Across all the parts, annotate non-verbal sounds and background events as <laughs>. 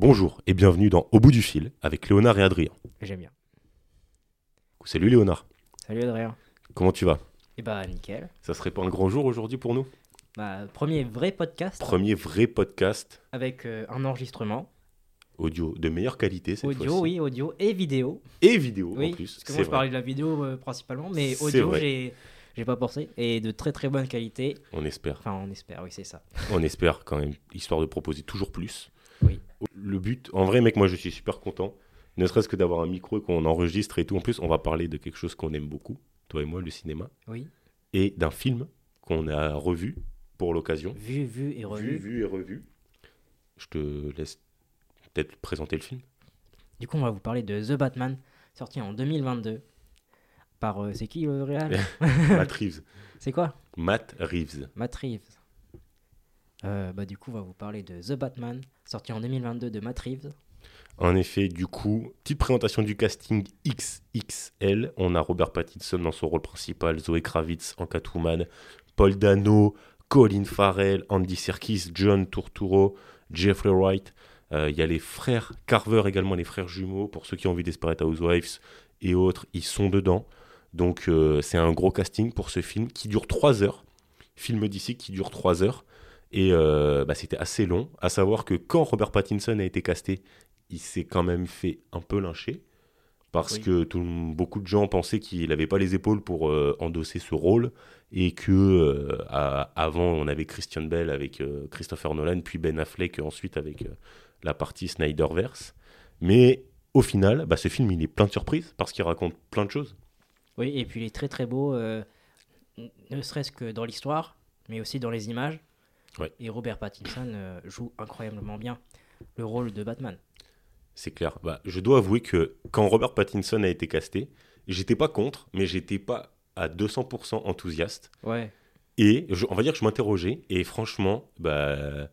Bonjour et bienvenue dans Au bout du fil avec Léonard et Adrien. J'aime bien. Salut Léonard, Salut Adrien. comment tu vas? Et bah nickel. Ça serait pas un grand jour aujourd'hui pour nous? Bah, premier vrai podcast Premier vrai podcast avec euh, un enregistrement. audio de meilleure qualité cette audio, fois-ci. oui, audio et vidéo. Et vidéo oui, en plus. parce que moi je vrai. parlais de la vidéo euh, principalement, mais audio j'ai j'ai pas pensé. Et de très très bonne qualité. On espère. Enfin, on espère, oui, c'est ça. On espère quand même, histoire de proposer toujours plus. Oui. Le but, en vrai mec, moi je suis super content. Ne serait-ce que d'avoir un micro et qu'on enregistre et tout. En plus, on va parler de quelque chose qu'on aime beaucoup, toi et moi, le cinéma. Oui. Et d'un film qu'on a revu pour l'occasion. Vu, vu et Vu, revu. vu et revu. Je te laisse peut-être présenter le film. Du coup, on va vous parler de The Batman, sorti en 2022. Par. euh, c'est qui le réal <laughs> Matt Reeves. C'est quoi? Matt Reeves. Matt Reeves. Euh, bah, du coup, on va vous parler de The Batman, sorti en 2022 de Matt Reeves. En effet, du coup, petite présentation du casting XXL. On a Robert Pattinson dans son rôle principal, Zoé Kravitz en Catwoman, Paul Dano, Colin Farrell, Andy Serkis, John Turturro, Jeffrey Wright. Euh, Il y a les frères Carver également, les frères jumeaux. Pour ceux qui ont vu Desperate Housewives et autres, ils sont dedans. Donc euh, c'est un gros casting pour ce film qui dure 3 heures. Film d'ici qui dure 3 heures. Et euh, bah, c'était assez long. À savoir que quand Robert Pattinson a été casté, il s'est quand même fait un peu lyncher. Parce Oui. que tout, beaucoup de gens pensaient qu'il n'avait pas les épaules pour euh, endosser ce rôle. Et que euh, à- avant, on avait Christian Bell avec Christopher Nolan, puis Ben Affleck ensuite avec la partie Snyderverse. Mais au final, bah, ce film, il est plein de surprises parce qu'il raconte plein de choses. Oui, et puis il est très très beau, ne serait-ce que dans l'histoire, mais aussi dans les images. Ouais. Et Robert Pattinson euh, joue incroyablement bien le rôle de Batman. C'est clair. Bah, je dois avouer que quand Robert Pattinson a été casté, j'étais pas contre, mais j'étais pas à 200% enthousiaste. Ouais. Et je- on va dire que je m'interrogeais. Et franchement, bah,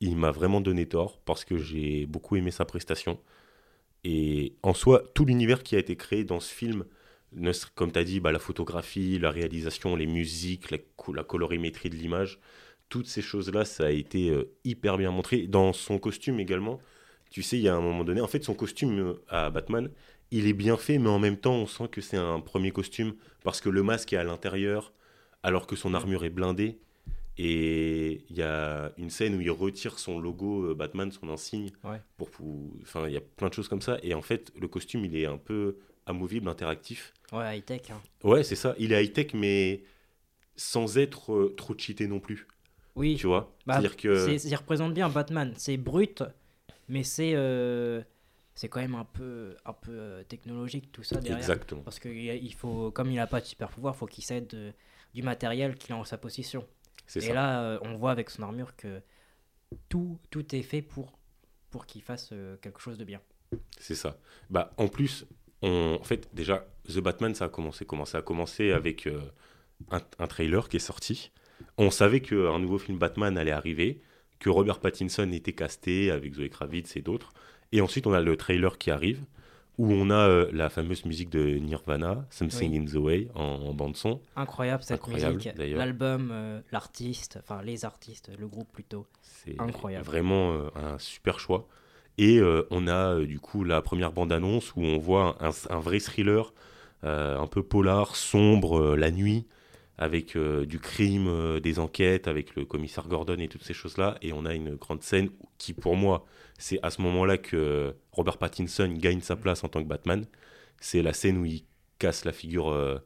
il m'a vraiment donné tort parce que j'ai beaucoup aimé sa prestation. Et en soi, tout l'univers qui a été créé dans ce film, comme tu as dit, bah, la photographie, la réalisation, les musiques, la, co- la colorimétrie de l'image, toutes ces choses-là, ça a été euh, hyper bien montré. Dans son costume également, tu sais, il y a un moment donné, en fait, son costume euh, à Batman, il est bien fait, mais en même temps, on sent que c'est un premier costume parce que le masque est à l'intérieur, alors que son armure est blindée. Et il y a une scène où il retire son logo euh, Batman, son insigne. Ouais. Pour, pou- enfin, il y a plein de choses comme ça. Et en fait, le costume, il est un peu amovible, interactif. Ouais, high-tech. hein. Ouais, c'est ça. Il est high-tech, mais sans être euh, trop cheaté non plus. Oui, Tu vois Bah, C'est-à-dire que. c'est- ça représente bien Batman. C'est brut, mais c'est euh, c'est quand même un peu, un peu euh, technologique tout ça derrière. Exactement. Parce que il il faut, comme il n'a pas de super pouvoir, faut qu'il s'aide de- du matériel qu'il a en sa possession. C'est Et ça. là, euh, on voit avec son armure que tout, tout est fait pour, pour qu'il fasse euh, quelque chose de bien. C'est ça. Bah, en plus, on... en fait, déjà, The Batman, ça a commencé comment Ça a commencé avec euh, un, un trailer qui est sorti. On savait qu'un nouveau film Batman allait arriver, que Robert Pattinson était casté avec Zoe Kravitz et d'autres. Et ensuite, on a le trailer qui arrive, où on a euh, la fameuse musique de Nirvana, Something Oui. in the Way, en, en bande-son. Incroyable cette Incroyable, musique, d'ailleurs. l'album, euh, l'artiste, enfin les artistes, le groupe plutôt. C'est Incroyable. vraiment euh, un super choix. Et on a du coup la première bande-annonce où on voit un, un vrai thriller, un peu polar, sombre, la nuit, avec euh, du crime, euh, des enquêtes, avec le commissaire Gordon et toutes ces choses-là. Et on a une grande scène qui, pour moi, c'est à ce moment-là que Robert Pattinson gagne sa place en tant que Batman. C'est la scène où il casse la figure euh,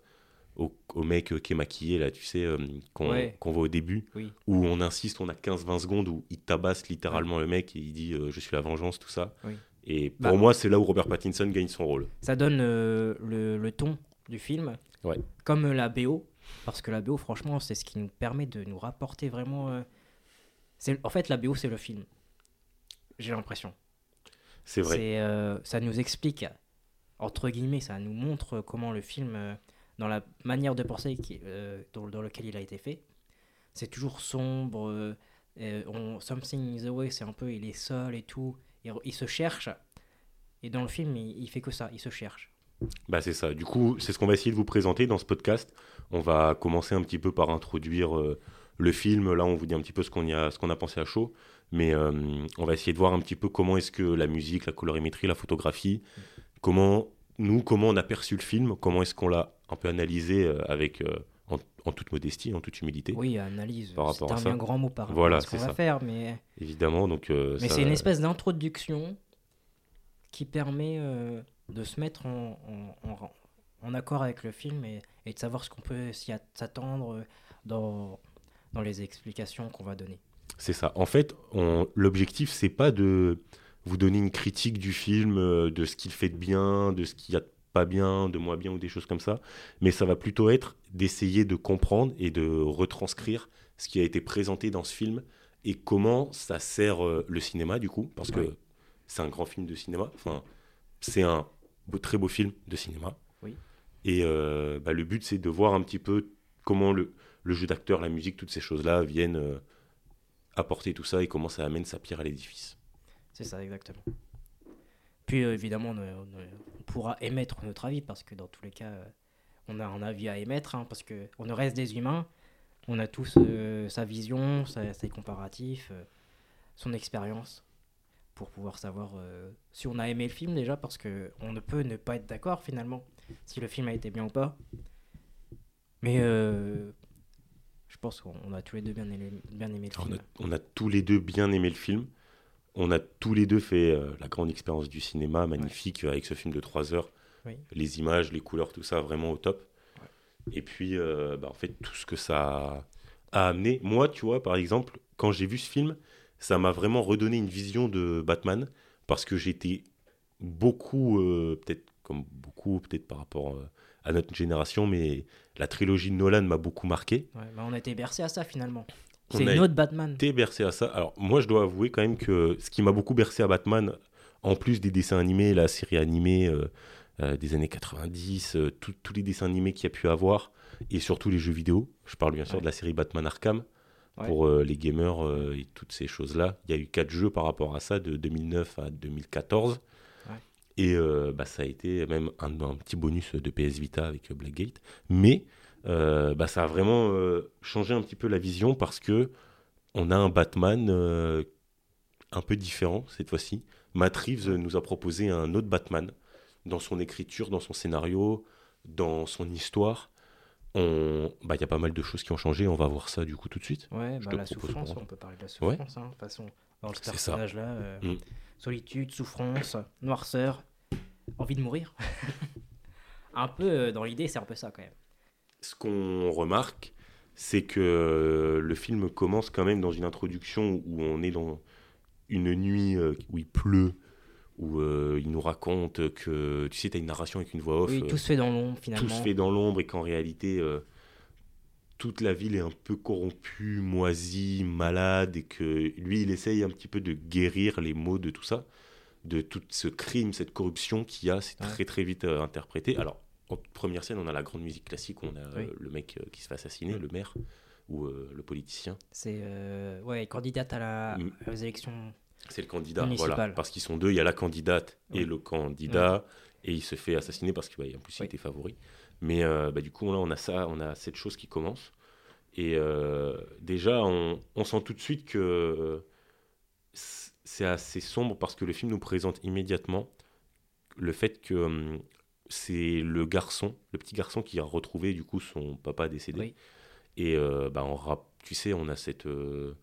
au, au mec qui est maquillé, là, tu sais, qu'on Ouais. voit au début Oui. où on insiste, on a 15-20 secondes où il tabasse littéralement le mec et il dit je suis la vengeance, tout ça. Oui. Et pour Bah, moi, c'est là où Robert Pattinson gagne son rôle. Ça donne le, le ton du film, Ouais. comme la BO, parce que la BO, franchement, c'est ce qui nous permet de nous rapporter vraiment. euh, c'est- En fait, la BO, c'est le film. J'ai l'impression. C'est vrai. C'est, euh, ça nous explique, entre guillemets, ça nous montre comment le film, euh, dans la manière de penser qui, dans, dans lequel il a été fait, c'est toujours sombre. on, something is the way, c'est un peu, il est seul et tout. Il, il se cherche. Et dans le film, il, il fait que ça, il se cherche. Bah c'est ça. Du coup, c'est ce qu'on va essayer de vous présenter dans ce podcast. On va commencer un petit peu par introduire euh, le film. Là, on vous dit un petit peu ce qu'on a, ce qu'on a pensé à chaud. Mais euh, on va essayer de voir un petit peu comment est-ce que la musique, la colorimétrie, la photographie, comment nous, comment on a perçu le film, comment est-ce qu'on l'a un peu analysé euh, avec en, en toute modestie, en toute humilité. Oui, analyse. Par rapport c'est à un ça. bien grand mot par rapport Voilà, à ce qu'on c'est va faire, mais, Évidemment, donc. mais ça- c'est une espèce d'introduction qui permet de se mettre en, en- en- en accord avec le film et, et de savoir ce qu'on peut s'y at- s'attendre euh, dans, dans les explications qu'on va donner. C'est ça. En fait, l'objectif, c'est pas de vous donner une critique du film, euh, de ce qu'il fait de bien, de ce qu'il y a de pas bien, de moins bien ou des choses comme ça, mais ça va plutôt être d'essayer de comprendre et de retranscrire ce qui a été présenté dans ce film et comment ça sert euh, le cinéma du coup, parce que c'est un grand film de cinéma. Enfin, c'est un beau- très beau film de cinéma. Oui. Et euh, bah, le but, c'est de voir un petit peu comment le, le jeu d'acteur, la musique, toutes ces choses-là viennent euh, apporter tout ça et comment ça amène sa pierre à l'édifice. C'est ça, exactement. Puis euh, évidemment, on, on- on pourra émettre notre avis parce que dans tous les cas, on a un avis à émettre hein, parce que on reste des humains. On a tous sa vision, sa- ses comparatifs, son expérience pour pouvoir savoir euh, si on a aimé le film déjà parce que on ne peut ne pas être d'accord finalement si le film a été bien ou pas. Mais euh, je pense qu'on a tous les deux bien aimé, bien aimé le film. on, a, on a tous les deux bien aimé le film. On a tous les deux fait euh, la grande expérience du cinéma, magnifique, avec ce film de 3 heures. Oui. Les images, les couleurs, tout ça, vraiment au top. Et puis, bah, en fait, tout ce que ça a amené. Moi, tu vois, par exemple, quand j'ai vu ce film, ça m'a vraiment redonné une vision de Batman, parce que j'étais beaucoup, euh, peut-être comme beaucoup, peut-être par rapport euh, à notre génération, mais la trilogie de Nolan m'a beaucoup marqué. Ouais, bah, on a été bercé à ça finalement. C'est a notre Batman. été bercé à ça. Alors, moi, je dois avouer quand même que ce qui m'a beaucoup bercé à Batman, en plus des dessins animés, la série animée euh, des années 90, euh, tout- tous les dessins animés qu'il y a pu avoir, et surtout les jeux vidéo, je parle bien sûr Ouais. de la série Batman Arkham, Ouais. pour euh, les gamers euh, et toutes ces choses-là. Il y a eu quatre jeux par rapport à ça, de 2009 à 2014. Ouais. Et euh, bah, ça a été même un, un petit bonus de PS Vita avec Blackgate. Mais bah, ça a vraiment changé un petit peu la vision parce que on a un Batman un peu différent cette fois-ci. Matt Reeves nous a proposé un autre Batman dans son écriture, dans son scénario, dans son histoire. On- bah, Il y a pas mal de choses qui ont changé, on va voir ça du coup tout de suite. Ouais, bah, la souffrance, on peut parler de la Ouais. souffrance, hein, de toute façon. Dans ce personnage-là, euh, Mm. solitude, souffrance, noirceur, envie de mourir. <laughs> un peu, euh, dans l'idée, c'est un peu ça quand même. Ce qu'on remarque, c'est que le film commence quand même dans une introduction où on est dans une nuit euh, où il pleut, où euh, il nous raconte que, tu sais, tu as une narration avec une voix off, oui, euh, tout se fait dans l'ombre tout finalement. se fait dans l'ombre et qu'en réalité, euh, toute la ville est un peu corrompue, moisie, malade, et que lui, il essaye un petit peu de guérir les maux de tout ça, de tout ce crime, cette corruption qu'il y a, c'est Ouais. très très vite euh, interprété. Alors, en première scène, on a la grande musique classique, où on a euh, Oui. le mec euh, qui se fait assassiner, le maire, ou euh, le politicien. C'est euh, ouais, candidate à la, Mm. aux élections. C'est le candidat, Municipal. voilà. Parce qu'ils sont deux, il y a la candidate et Oui. le candidat, et il se fait assassiner parce qu'en plus il Oui. était favori. Mais euh, bah, du coup, là, on a ça, on a cette chose qui commence. Et euh, déjà, on, on sent tout de suite que c'est assez sombre parce que le film nous présente immédiatement le fait que hum, c'est le garçon, le petit garçon qui a retrouvé du coup son papa décédé. Et euh, bah, on tu sais, on a cette, euh,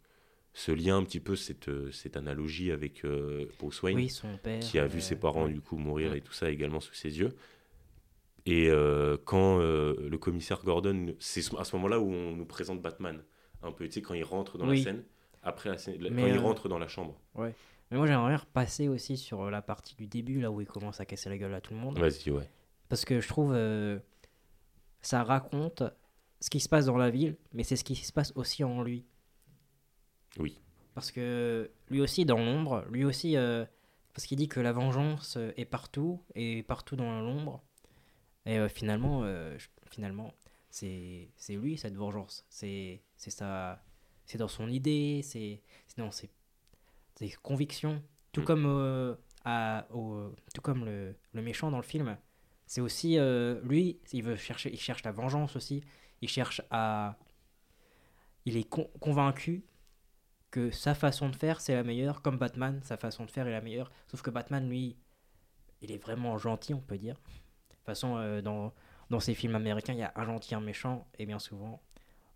ce lien un petit peu, cette, euh, cette analogie avec euh, Bruce Wayne Oui, son père. qui a vu euh, ses parents ouais. du coup mourir Ouais. et tout ça également sous ses yeux. Et euh, quand le commissaire Gordon, c'est à ce moment-là où on nous présente Batman, un peu, tu sais, quand il rentre dans Oui. la scène, après la scène- Mais, quand il rentre dans la chambre. Mais moi, j'aimerais repasser aussi sur la partie du début, là où il commence à casser la gueule à tout le monde. Vas-y, ouais. Parce que je trouve euh, ça raconte ce qui se passe dans la ville, mais c'est ce qui se passe aussi en lui. Oui. Parce que lui aussi dans l'ombre, lui aussi, euh, parce qu'il dit que la vengeance euh, est partout et partout dans l'ombre. Et euh, finalement, euh, finalement, c'est c'est lui cette vengeance. C'est c'est ça, c'est dans son idée, c'est dans ses, ses convictions. Tout Mm. comme à, au- tout comme le, le méchant dans le film, c'est aussi lui. Il veut chercher, il cherche la vengeance aussi. Il cherche à, il est con- convaincu que sa façon de faire, c'est la meilleure, comme Batman, sa façon de faire est la meilleure. Sauf que Batman, lui, il est vraiment gentil, on peut dire. De toute façon, euh, dans, dans ces films américains, il y a un gentil, un méchant, et bien souvent,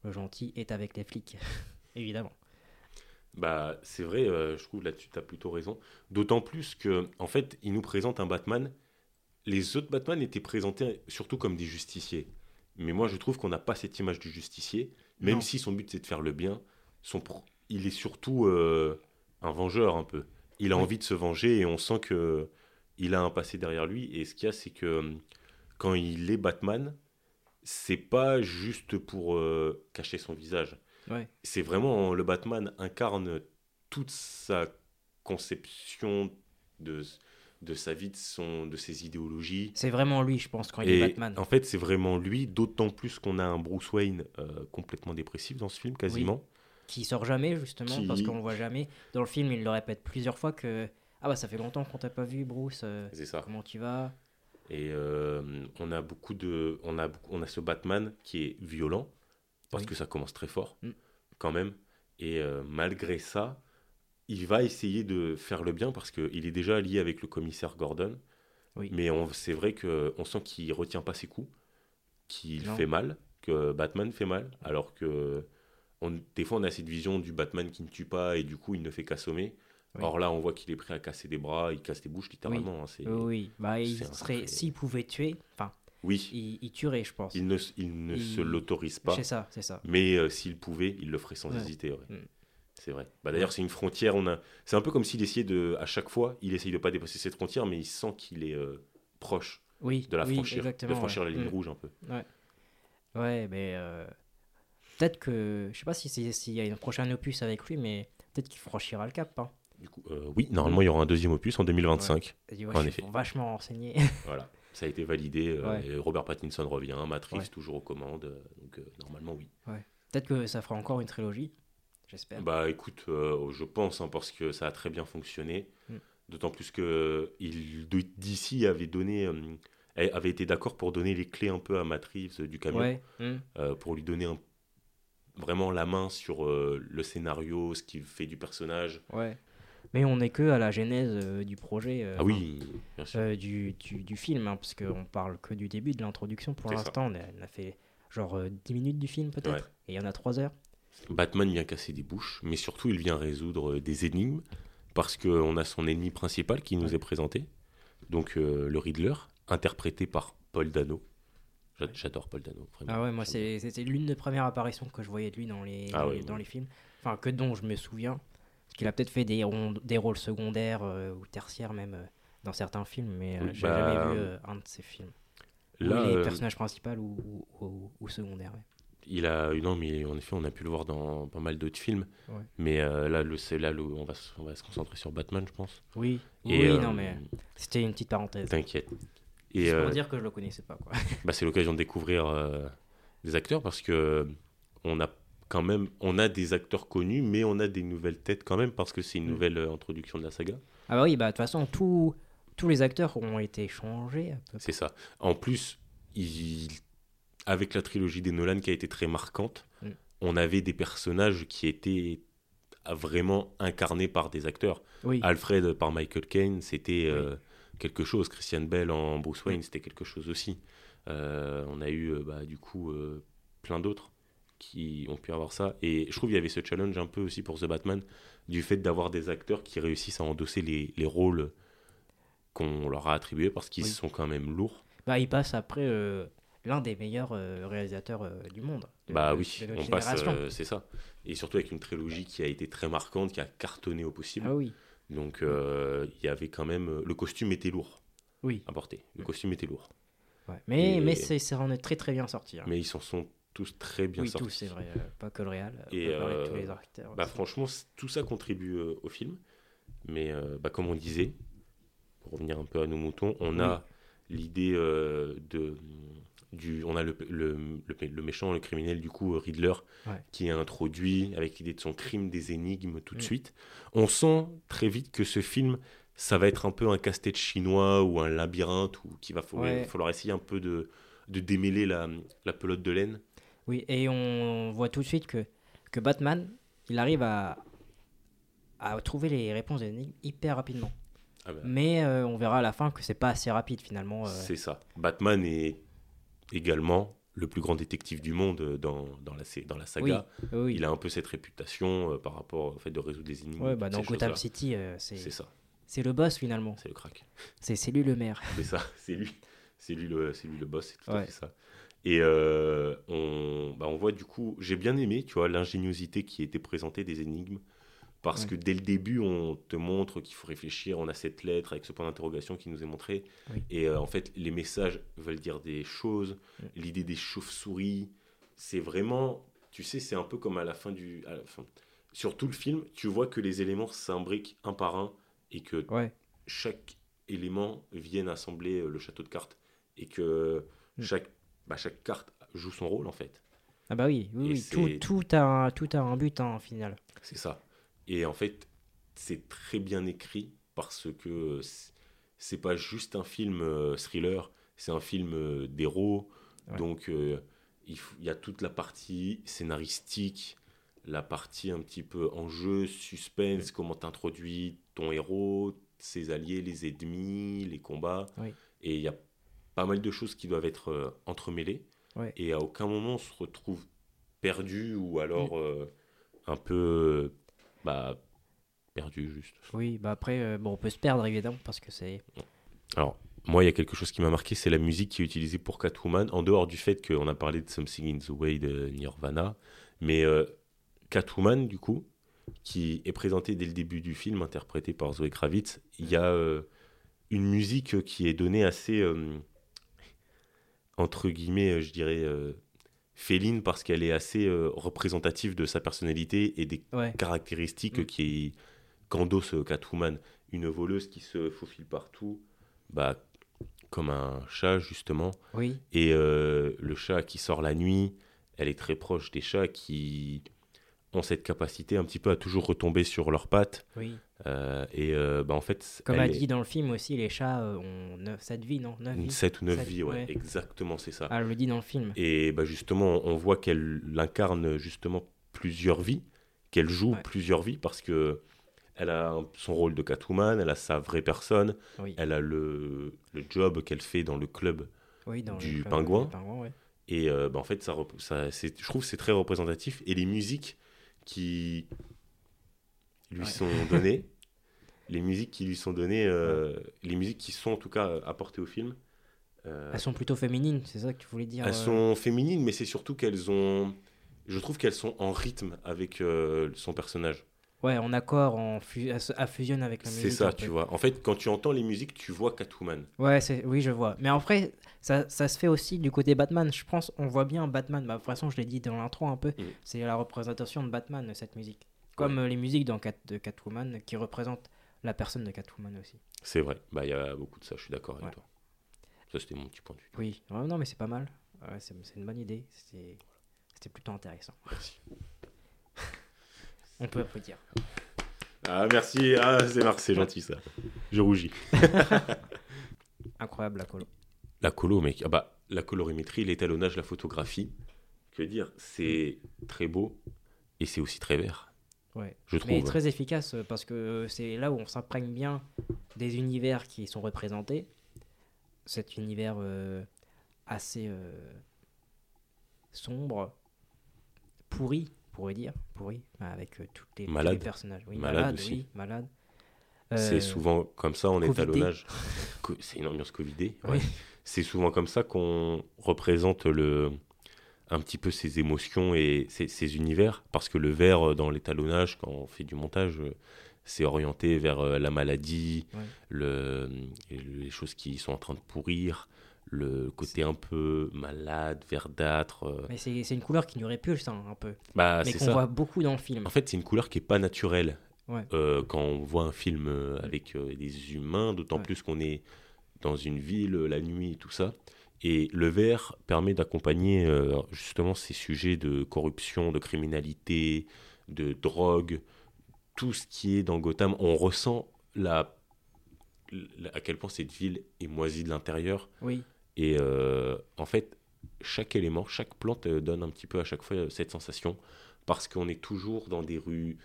le gentil est avec les flics, <laughs> évidemment. Bah, c'est vrai, euh, je trouve là-dessus, tu as plutôt raison. D'autant plus que, en fait, il nous présente un Batman. Les autres Batman étaient présentés surtout comme des justiciers. Mais moi, je trouve qu'on n'a pas cette image du justicier. Même Non. si son but, c'est de faire le bien, son pro- il est surtout euh, un vengeur un peu. Il a Oui. envie de se venger et on sent que il a un passé derrière lui. Et ce qu'il y a, c'est que hum, quand il est Batman, c'est pas juste pour euh, cacher son visage Ouais. c'est vraiment le Batman incarne toute sa conception de, de sa vie, de, son, de ses idéologies. C'est vraiment lui, je pense, quand il Et est Batman. en fait, c'est vraiment lui, d'autant plus qu'on a un Bruce Wayne euh, complètement dépressif dans ce film, quasiment. Qui sort jamais, justement, Qui- parce qu'on le voit jamais. Dans le film, il le répète plusieurs fois que. Ah bah, ça fait longtemps qu'on t'a pas vu, Bruce. euh, C'est ça. comment tu vas? Et euh, on a beaucoup de, on a, on a ce Batman qui est violent parce Oui. que ça commence très fort, Mm. quand même. Et euh, malgré ça, il va essayer de faire le bien parce qu'il est déjà lié avec le commissaire Gordon. Oui. Mais c'est vrai que on sent qu'il retient pas ses coups, qu'il fait mal, que Batman fait mal, alors que on, des fois on a cette vision du Batman qui ne tue pas et du coup il ne fait qu'assommer. Oui. Or là, on voit qu'il est prêt à casser des bras, il casse des bouches littéralement. hein, c'est- Oui, oui. Bah, il serait. S'il pouvait tuer, enfin, oui. il, il tuerait, je pense. Il ne, il ne Il- se l'autorise pas, C'est ça, c'est ça. mais euh, s'il pouvait, il le ferait sans Ouais. hésiter. ouais. Mm. C'est vrai. Bah, D'ailleurs, c'est une frontière. On a... C'est un peu comme s'il essayait de. À chaque fois, il essaye de pas dépasser cette frontière, mais il sent qu'il est euh, proche Oui, de la oui, franchir, de franchir ouais. la ligne Mm. rouge un peu. Ouais, mais euh, peut-être que. Je sais pas si s'il y a une prochaine opus avec lui, mais peut-être qu'il franchira le cap. Hein. Du coup, euh, oui, normalement, il y aura un deuxième opus en 2025. Il dit, ouais, En je effet. suis vachement renseigné. <laughs> Voilà. Ça a été validé. euh, Ouais. et Robert Pattinson revient. Ouais. toujours aux commandes. euh, Donc, normalement, oui. peut-être que ça fera encore une trilogie. J'espère. Bah écoute, je pense, hein, parce que ça a très bien fonctionné. Mm. D'autant plus que il, DC avait donné, avait été d'accord pour donner les clés un peu à euh, du camion, ouais. hmm. euh, pour lui donner un- vraiment la main sur euh, le scénario, ce qu'il fait du personnage. Ouais. Mais on n'est que à la genèse euh, du projet. euh, ah oui, bien enfin, sûr. du, du, du film, hein, parce qu'on parle que du début, de l'introduction pour l'instant. On, a- on a fait genre euh, 10 minutes du film peut-être. Ouais. Et il y en a 3 heures. Batman vient casser des bouches, mais surtout il vient résoudre des énigmes, parce qu'on a son ennemi principal qui nous Ouais. est présenté, donc le Riddler, interprété par Paul Dano. J'a- J'adore Paul Dano, vraiment. Ah ouais, moi c'est- c'était l'une des premières apparitions que je voyais de lui dans les, Ah dans, ouais, les, dans ouais. les films. Enfin, que dont je me souviens. Parce qu'il a peut-être fait des, rôles secondaires euh, ou tertiaires même euh, dans certains films, mais euh, j'ai bah, jamais vu euh, un de ces films. Là, où il est personnage principal ou, ou, ou- ou secondaire. ouais. Il a non mais en effet on a pu le voir dans pas mal d'autres films mais là le c'est là le- on va se- on va se concentrer sur Batman je pense Oui, et oui, non, mais c'était une petite parenthèse. t'inquiète et Juste euh, pour dire que je le connaissais pas. Quoi. <laughs> bah, c'est l'occasion de découvrir euh, des acteurs parce que on a quand même on a des acteurs connus mais on a des nouvelles têtes quand même parce que c'est une Mm. nouvelle euh, introduction de la saga Ah bah oui, bah de toute façon, tous tous les acteurs ont été changés. c'est ça en plus il- avec la trilogie des Nolan qui a été très marquante Mm. on avait des personnages qui étaient vraiment incarnés par des acteurs Oui, Alfred par Michael Caine, c'était euh, quelque chose. Christian Bell en Bruce Wayne, c'était quelque chose aussi. Euh, on a eu euh, bah, du coup euh, plein d'autres qui ont pu avoir ça. Et je trouve qu'il y avait ce challenge un peu aussi pour The Batman du fait d'avoir des acteurs qui réussissent à endosser les, les rôles qu'on leur a attribués parce qu'ils Oui. sont quand même lourds. bah il passe après euh, l'un des meilleurs réalisateurs du monde. de- bah oui, on passe, génération. c'est ça. Et surtout avec une trilogie qui a été très marquante, qui a cartonné au possible. Ah oui, Donc euh, il y avait quand même... Le costume était lourd oui. à porter. Le costume était lourd. Ouais. Mais, Et- mais c'est c'est en est très très bien sorti. hein. mais ils s'en sont tous très bien oui, sortis. tous, c'est vrai. euh, pas que le euh, Et, euh, tous les acteurs. Bah, franchement, tout ça contribue euh, au film. Mais euh, bah, comme on disait, pour revenir un peu à nos moutons, on a l'idée euh, de. Du, on a le, le, le, le méchant, le criminel, du coup, Riddler, Ouais. qui est introduit avec l'idée de son crime, des énigmes, tout de Mm. suite. On sent très vite que ce film, ça va être un peu un casse-tête chinois ou un labyrinthe, ou qu'il va falloir, Ouais. falloir essayer un peu de, de démêler la, la pelote de laine. Oui, et on voit tout de suite que, que Batman, il arrive à, à trouver les réponses des énigmes hyper rapidement. Ah bah, Mais euh, on verra à la fin que c'est pas assez rapide finalement. euh. C'est ça. Batman est également le plus grand détective du monde euh, dans, dans, la, dans la saga. Oui, oui. Il a un peu cette réputation euh, par rapport au fait de résoudre des énigmes. Ouais, bah, dans Gotham. City, euh, C'est c'est ça, c'est le boss finalement. c'est le crack. C'est c'est lui le maire. <laughs> C'est ça, c'est lui. C'est lui le, c'est lui le boss, c'est tout à Ouais. fait ça. Et euh, on, bah, on voit du coup, j'ai bien aimé, tu vois, l'ingéniosité qui était présentée des énigmes. Parce que dès le début, on te montre qu'il faut réfléchir. On a cette lettre avec ce point d'interrogation qui nous est montré. Oui. Et euh, en fait, les messages veulent dire des choses. L'idée des chauves-souris, c'est vraiment, tu sais, c'est un peu comme à la fin du. à la fin. Sur tout le film, tu vois que les éléments s'imbriquent un par un et que Ouais. chaque élément vienne assembler euh, le château de cartes et que Mm. chaque, bah, chaque carte joue son rôle en fait. Ah bah oui, oui. Tout, a un, tout a un but hein, en final. C'est ça. Et en fait, c'est très bien écrit parce que c'est- pas juste un film euh, thriller, c'est un film euh, d'héros. Ouais. Donc euh, il, y a toute la partie scénaristique, la partie un petit peu enjeu, suspense, comment t'introduis ton héros, ses alliés, les ennemis, les combats. Et il y a pas mal de choses qui doivent être euh, entremêlées. Ouais. Et à aucun moment on se retrouve perdu ou alors euh, un peu bah, perdu juste. Oui, bah après, euh, bon, on peut se perdre évidemment parce que c'est. Alors, moi, il y a quelque chose qui m'a marqué, c'est la musique qui est utilisée pour Catwoman, en dehors du fait qu'on a parlé de Something in the Way de Nirvana, mais euh, Catwoman, du coup, qui est présentée dès le début du film, interprétée par Zoé Kravitz, il y a euh, une musique qui est donnée assez, entre guillemets, je dirais, féline, parce qu'elle est assez euh, représentative de sa personnalité et des Ouais, caractéristiques Mm. qui qu'endosse euh, Catwoman. Une voleuse qui se faufile partout, bah, comme un chat justement. oui, Et euh, le chat qui sort la nuit, elle est très proche des chats qui ont cette capacité un petit peu à toujours retomber sur leurs pattes. oui. Euh, et euh, bah, en fait, Comme a est- dit dans le film aussi, les chats euh, ont 9, 7 vies, non? 9 une vies? 7 ou 9 Sept, vies, ouais, ouais. exactement, c'est ça. Ah, elle le dit dans le film. Et bah, justement, on voit qu'elle incarne justement plusieurs vies, qu'elle joue Ouais. plusieurs vies parce que elle a son rôle de Catwoman, elle a sa vraie personne, Oui, elle a le, le job qu'elle fait dans le club. oui dans le du club, pingouin. du pingouin, ouais. Et euh, bah, en fait, ça, ça, je trouve que c'est très représentatif. Et les musiques qui lui Ouais. sont <laughs> données, les musiques qui lui sont données, euh, les musiques qui sont en tout cas apportées au film, euh, Elles sont plutôt féminines, c'est ça que tu voulais dire elles euh, sont féminines, mais c'est surtout qu'elles ont. Je trouve qu'elles sont en rythme avec euh, son personnage. Ouais, en accord, en fu- elles se- elles fusionnent avec la musique. C'est ça, peu. tu vois. En fait, quand tu entends les musiques, tu vois Catwoman. Ouais, oui, je vois. Mais après, ça, ça se fait aussi du côté Batman. Je pense, on voit bien Batman. Bah, de toute façon, je l'ai dit dans l'intro un peu. Mm. C'est la représentation de Batman, cette musique. Comme euh, les musiques dans Cat, de Catwoman qui représentent la personne de Catwoman aussi. C'est vrai. Bah, il y a beaucoup de ça. Je suis d'accord avec Ouais. toi. Ça, c'était mon petit point de vue. Oui, Ouais, non, mais c'est pas mal. C'est, une bonne idée. C'était plutôt intéressant. Merci. On peut applaudir. Ah, merci. Ah, c'est Marc, c'est gentil ça. Je rougis. <laughs> Incroyable la colo. La colo, mec. Ah bah, la colorimétrie, l'étalonnage, la photographie. Que dire C'est très beau et c'est aussi très vert, Ouais. je trouve. Mais très efficace euh, parce que euh, c'est là où on s'imprègne bien des univers qui sont représentés. Cet univers euh, assez euh, sombre, pourri, pourrait dire, pourri, bah, avec euh, les, tous les personnages. Oui, Malade malade, aussi. oui, malade. C'est Euh, souvent comme ça en étalonnage. <laughs> C'est une ambiance Covidée. Oui. C'est souvent comme ça qu'on représente le, un petit peu ses émotions et ses, ses univers. Parce que le vert, euh, dans l'étalonnage, quand on fait du montage, euh, c'est orienté vers la maladie, Ouais. le, les choses qui sont en train de pourrir, le côté un peu malade, verdâtre. euh. Mais c'est une couleur qui nous répulse hein, un peu, Bah, mais qu'on voit beaucoup dans le film. En fait, c'est une couleur qui est pas naturelle. Ouais. Euh, quand on voit un film euh, avec euh, des humains, d'autant Ouais. plus qu'on est dans une ville, la nuit et tout ça. Et le vert permet d'accompagner euh, justement ces sujets de corruption, de criminalité, de drogue, tout ce qui est dans Gotham. On ressent la, la- à quel point cette ville est moisie de l'intérieur. Oui, Et euh, en fait, chaque élément, chaque plante euh, donne un petit peu à chaque fois euh, cette sensation, parce qu'on est toujours dans des rues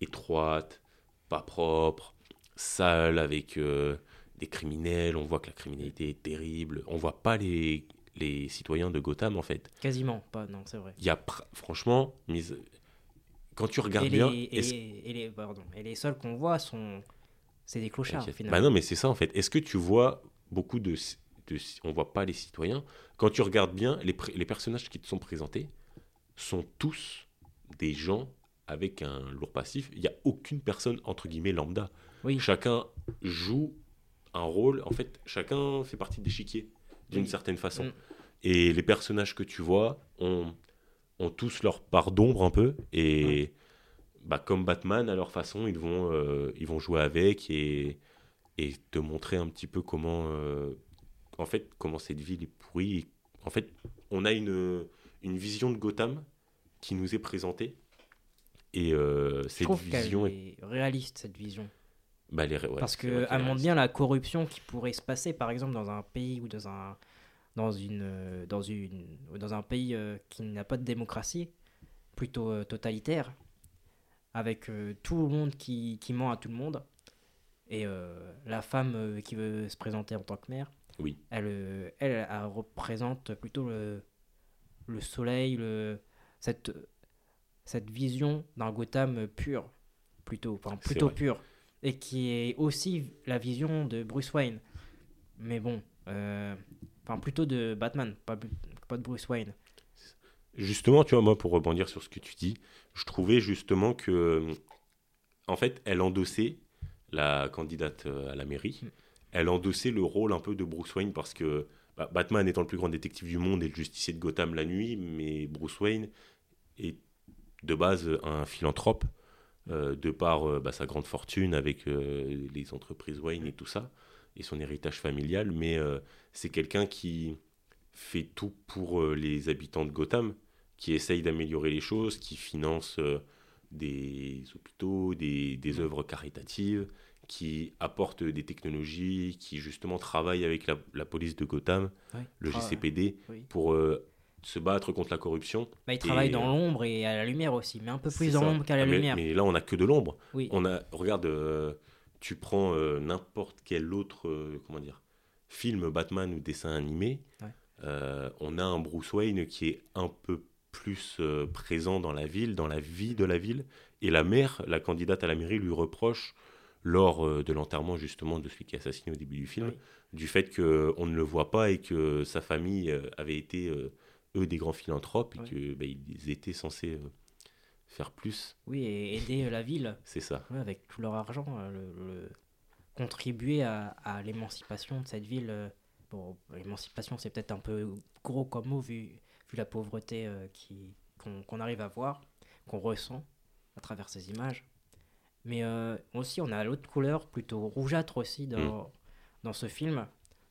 étroites, pas propre, sale, avec euh, des criminels. On voit que la criminalité est terrible. On voit pas les, les citoyens de Gotham, en fait. Quasiment pas, non, c'est vrai. Il y a, franchement, mise... quand tu regardes Et bien. les, et, les, et les- pardon, et les seuls qu'on voit sont. C'est des clochards, Ok. finalement. Bah non, mais c'est ça en fait. Est-ce que tu vois beaucoup de, de- On voit pas les citoyens. Quand tu regardes bien, les, les personnages qui te sont présentés sont tous des gens avec un lourd passif. Il n'y a aucune personne, entre guillemets, lambda. Oui. Chacun joue un rôle. En fait, chacun fait partie de l'échiquier, d'une Oui. certaine façon. Mm. Et les personnages que tu vois ont, ont tous leur part d'ombre un peu. Et bah, comme Batman, à leur façon, ils vont, euh, ils vont jouer avec et, et te montrer un petit peu comment, euh, en fait, comment cette ville est pourrie. En fait, on a une, une vision de Gotham qui nous est présentée. Et euh, cette vision est... réaliste, cette vision. bah, ouais, Parce que montre bien la corruption qui pourrait se passer, par exemple, dans un pays ou dans un, dans une, euh, dans une, dans un pays euh, qui n'a pas de démocratie, plutôt euh, totalitaire, avec tout le monde qui, qui ment à tout le monde. Et la femme qui veut se présenter en tant que mère, Oui. elle, euh, elle, elle représente plutôt le, le soleil, le, cette, cette vision d'un Gotham pur, plutôt, enfin, plutôt pur, et qui est aussi la vision de Bruce Wayne. Mais bon, euh, enfin plutôt de Batman, pas, pas de Bruce Wayne. Justement, tu vois, moi, pour rebondir sur ce que tu dis, je trouvais justement que, en fait, elle endossait, la candidate euh, à la mairie, Mm. Elle endossait le rôle un peu de Bruce Wayne parce que bah, Batman étant le plus grand détective du monde et le justicier de Gotham la nuit, mais Bruce Wayne est de base un philanthrope, euh, de par euh, bah, sa grande fortune avec euh, les entreprises Wayne et tout ça, et son héritage familial, mais c'est quelqu'un qui fait tout pour les habitants de Gotham, qui essaye d'améliorer les choses, qui finance des hôpitaux, des œuvres caritatives, qui apporte des technologies, qui justement travaille avec la, la police de Gotham, Ouais. le Ah, GCPD, oui. pour euh, se battre contre la corruption. Bah, il travaille Et, dans l'ombre et à la lumière aussi, mais un peu plus dans l'ombre qu'à la Ah, mais, lumière. mais là, on n'a que de l'ombre. Oui. On a, regarde, euh, tu prends euh, n'importe quel autre, comment dire, film Batman ou dessin animé, Ouais. on a un Bruce Wayne qui est un peu plus présent dans la ville, dans la vie de la ville, et la mère, la candidate à la mairie, lui reproche lors euh, de l'enterrement justement de celui qui est assassiné au début du film, Oui. du fait qu'on ne le voit pas et que sa famille euh, avait été, euh, eux, des grands philanthropes, et que bah, ils étaient censés faire plus. Oui, et aider la ville <laughs> C'est ça. ouais, avec tout leur argent, le, le- contribuer à, à l'émancipation de cette ville. Bon, l'émancipation, c'est peut-être un peu gros comme mot vu, vu la pauvreté euh, qui- qu'on qu'on arrive à voir, qu'on ressent à travers ces images. Mais euh, aussi, on a l'autre couleur, plutôt rougeâtre aussi, dans, dans ce film,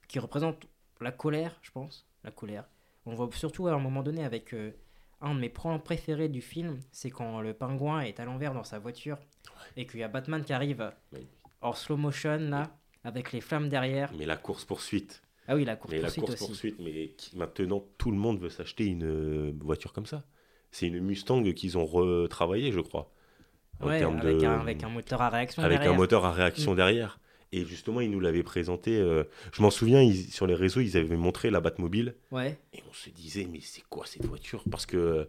qui représente la colère, je pense. La colère. On voit surtout à un moment donné avec euh, un de mes plans préférés du film, c'est quand le pingouin est à l'envers dans sa voiture et qu'il y a Batman qui arrive Oui. en slow motion là, avec les flammes derrière. Mais la course-poursuite. Ah oui, la course Mais la poursuite aussi. course-poursuite, mais maintenant, tout le monde veut s'acheter une euh, voiture comme ça. C'est une Mustang qu'ils ont retravaillée, je crois. En Ouais, termes avec, de- un, avec un moteur à réaction avec derrière. un moteur à réaction derrière. Et justement, ils nous l'avaient présenté. euh, je m'en souviens, ils- sur les réseaux, ils avaient montré la Batmobile. Ouais, Et on se disait, mais c'est quoi cette voiture? Parce que euh,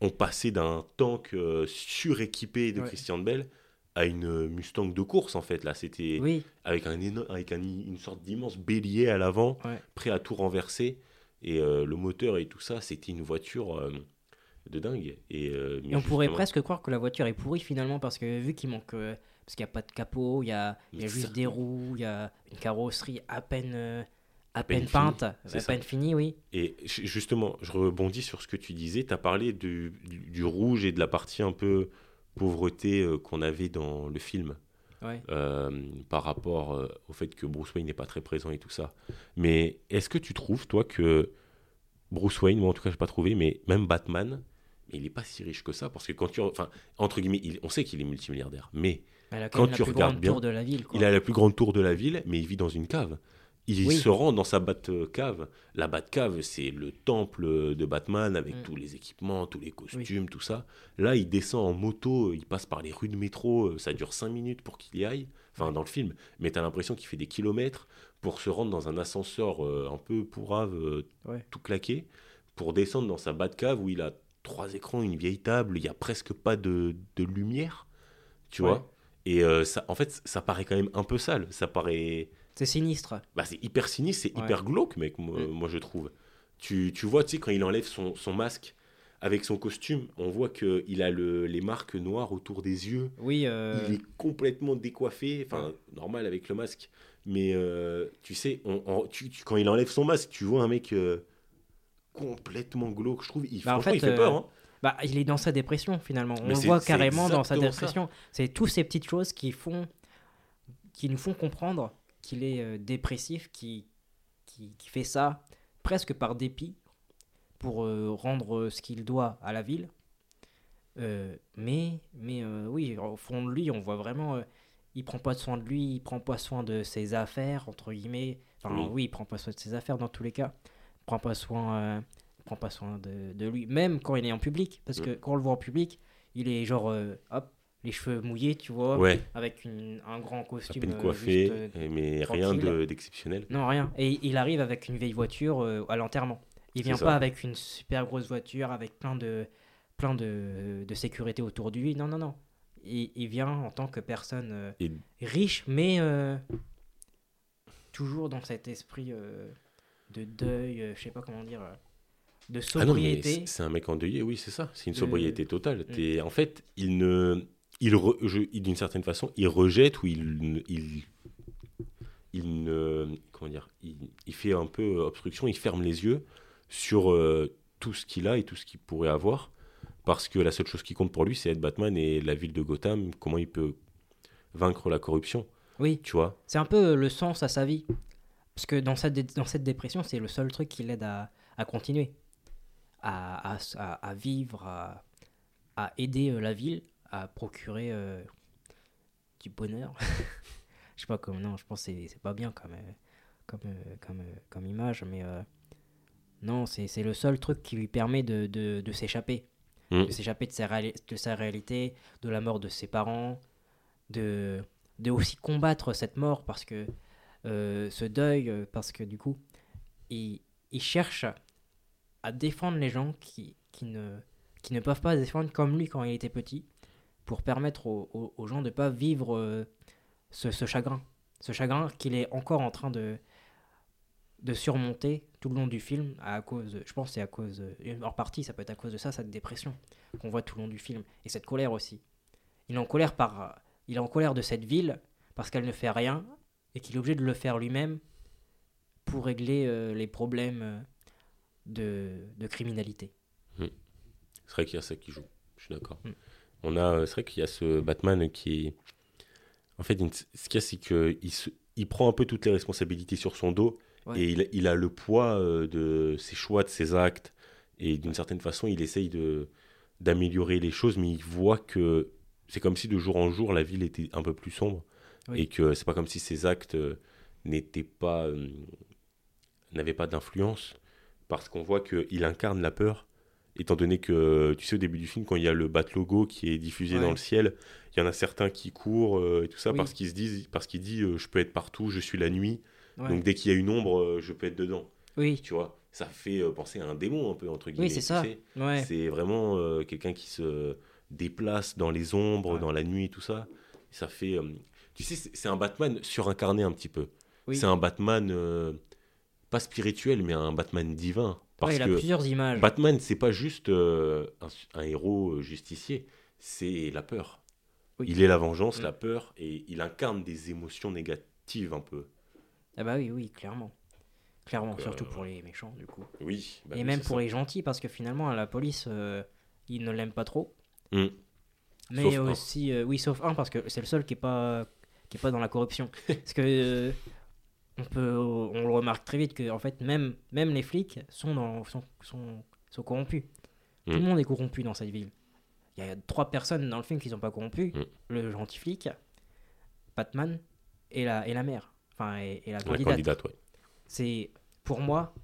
on passait d'un tank euh, suréquipé de Ouais. Christian Bell à une Mustang de course, en fait. Là, c'était oui, avec, un éno- avec un- une sorte d'immense bélier à l'avant, Ouais. prêt à tout renverser. Et le moteur et tout ça, c'était une voiture de dingue. Et, euh, mais et on pourrait justement- presque croire que la voiture est pourrie finalement parce que vu qu'il manque. euh, parce qu'il n'y a pas de capot, il y a, il y a juste ça- des roues, il y a une carrosserie à peine, euh, à peine peine, finie, peinte, à ça. peine finie, oui. Et ju- justement, je rebondis sur ce que tu disais. Tu as parlé du, du- du rouge et de la partie un peu pauvreté euh, qu'on avait dans le film. Ouais. par rapport au fait que Bruce Wayne n'est pas très présent et tout ça. Mais est-ce que tu trouves, toi, que Bruce Wayne, moi en tout cas, je n'ai pas trouvé, mais même Batman, il n'est pas si riche que ça Parce que quand tu. Enfin, entre guillemets, il- on sait qu'il est multimilliardaire, mais Quand tu regardes bien, de la ville. Quoi. il a la plus grande tour de la ville, mais il vit dans une cave. il Oui. se rend dans sa Batcave. La Batcave, c'est le temple de Batman avec Mm. tous les équipements, tous les costumes, tout ça. Là, il descend en moto, il passe par les rues de métro, euh, ça dure 5 minutes pour qu'il y aille, enfin dans le film, mais t'as l'impression qu'il fait des kilomètres pour se rendre dans un ascenseur euh, un peu pourrave, euh, Ouais. tout claqué, pour descendre dans sa Batcave où il a trois écrans, une vieille table, il y a presque pas de, de lumière, tu Ouais. vois. Et euh, ça, en fait, ça paraît quand même un peu sale, ça paraît... C'est sinistre. Bah, c'est hyper sinistre, c'est Ouais. hyper glauque, mec, moi, Mm. moi, je trouve. Tu, tu vois, tu sais, quand il enlève son, son masque avec son costume, on voit qu'il a le, les marques noires autour des yeux. Oui, euh, Il est complètement décoiffé, enfin, normal avec le masque. Mais euh, tu sais, on- on- tu- tu- quand il enlève son masque, tu vois un mec euh, complètement glauque, je trouve. Il, Bah, en franchement, il fait, fait peur. euh, hein. bah, il est dans sa dépression finalement. On Mais le voit carrément dans sa dépression. C'est toutes ces petites choses qui font, qui nous font comprendre qu'il est euh, dépressif, qui, qui, qui fait ça presque par dépit pour euh, rendre ce qu'il doit à la ville. Euh, mais mais oui, au fond de lui, on voit vraiment, il prend pas soin de lui, il prend pas soin de ses affaires entre guillemets. Enfin Oui. oui, il prend pas soin de ses affaires dans tous les cas. Prend pas soin, euh, prend pas soin de, de lui, même quand il est en public, parce que quand on le voit en public, il est genre euh, hop, les cheveux mouillés, tu vois, Ouais, avec une- un grand à costume. peine euh, coiffé, juste, mais rien de- d'exceptionnel. non, rien. Et il arrive avec une vieille voiture à l'enterrement. Il vient pas avec une super grosse voiture avec plein de, plein de, de sécurité autour de lui. Non, non, non. Il, il vient en tant que personne euh, Et- riche, mais euh, toujours dans cet esprit euh, de deuil, euh, je sais pas comment dire, euh, de Ah non, sobriété. c'est un mec endeuillé, oui, c'est ça. C'est une sobriété totale. Mm. En fait, il ne. Il, d'une certaine façon, il rejette ou il. Il, il ne. Comment dire il, il fait un peu obstruction, il ferme les yeux sur euh, tout ce qu'il a et tout ce qu'il pourrait avoir. Parce que la seule chose qui compte pour lui, c'est être Batman et la ville de Gotham, comment il peut vaincre la corruption, Oui, tu vois? c'est un peu le sens à sa vie. Parce que dans cette, dé- dans cette dépression, c'est le seul truc qui l'aide à, à continuer, à, vivre, à, aider euh, la ville, à procurer euh, du bonheur. <laughs> je sais pas comment, non, je pense que c'est- pas bien comme, euh, comme, comme, comme image, mais euh, non, c'est le seul truc qui lui permet de, de, de s'échapper. Mm. De s'échapper de, sa réali- de sa réalité, de la mort de ses parents, de, de aussi combattre cette mort parce que ce deuil, euh, parce que du coup, il, cherche à défendre les gens qui, qui, ne, qui ne peuvent pas défendre comme lui quand il était petit, pour permettre aux, gens de ne pas vivre euh, ce, chagrin. Ce chagrin qu'il est encore en train de, de surmonter tout le long du film, à cause, je pense c'est à cause, euh, en partie ça peut être à cause de ça, cette dépression qu'on voit tout le long du film, et cette colère aussi. Il est en colère par, il est en colère de cette ville parce qu'elle ne fait rien et qu'il est obligé de le faire lui-même pour régler euh, les problèmes euh, de, de criminalité. C'est vrai qu'il y a ça qui joue. Je suis d'accord. Mm. On a, euh, c'est vrai qu'il y a ce Batman qui est. En fait, ce qu'il y a, c'est qu'il il prend un peu toutes les responsabilités sur son dos Ouais. et il, il a le poids de ses choix, de ses actes. Et d'une certaine façon, il essaye de d'améliorer les choses, mais il voit que c'est comme si de jour en jour, la ville était un peu plus sombre Oui. et que c'est pas comme si ses actes euh, n'étaient pas. euh, n'avaient pas d'influence parce qu'on voit qu'il incarne la peur étant donné que, tu sais, au début du film, quand il y a le bat logo qui est diffusé Ouais. dans le ciel, il y en a certains qui courent euh, et tout ça Oui. parce qu'ils se disent, parce qu'il dit, euh, je peux être partout, je suis la nuit, Ouais. donc dès qu'il y a une ombre, euh, je peux être dedans. oui, Tu vois, ça fait penser à un démon un peu entre guillemets. oui, c'est ça. Ouais. C'est vraiment quelqu'un qui se déplace dans les ombres, dans la nuit, tout ça. Ça fait, tu sais, c'est un Batman surincarné un petit peu. Oui. C'est un Batman euh, pas spirituel, mais un Batman divin. Parce Ouais, il a que plusieurs images. Batman, c'est pas juste euh, un, un héros euh, justicier, c'est la peur. Oui. Il est la vengeance, Mm. la peur, et il incarne des émotions négatives un peu. Ah bah oui, oui, clairement. Clairement, Donc, surtout euh, pour les méchants, du coup. Oui. bah et oui, même pour ça. les gentils, parce que finalement, la police, euh, ils ne l'aiment pas trop. Mm. Mais Sauf aussi, oui, sauf un, parce que c'est le seul qui est pas, qui est pas dans la corruption. <laughs> parce que euh, on peut, on le remarque très vite que en fait, même, même les flics sont dans, sont, sont, sont corrompus. Tout le Mm. monde est corrompu dans cette ville. Il y a trois personnes dans le film qui sont pas corrompues Mm. le gentil flic, Batman et la, et la mère, enfin et, et la La candidate. candidate, ouais. c'est pour moi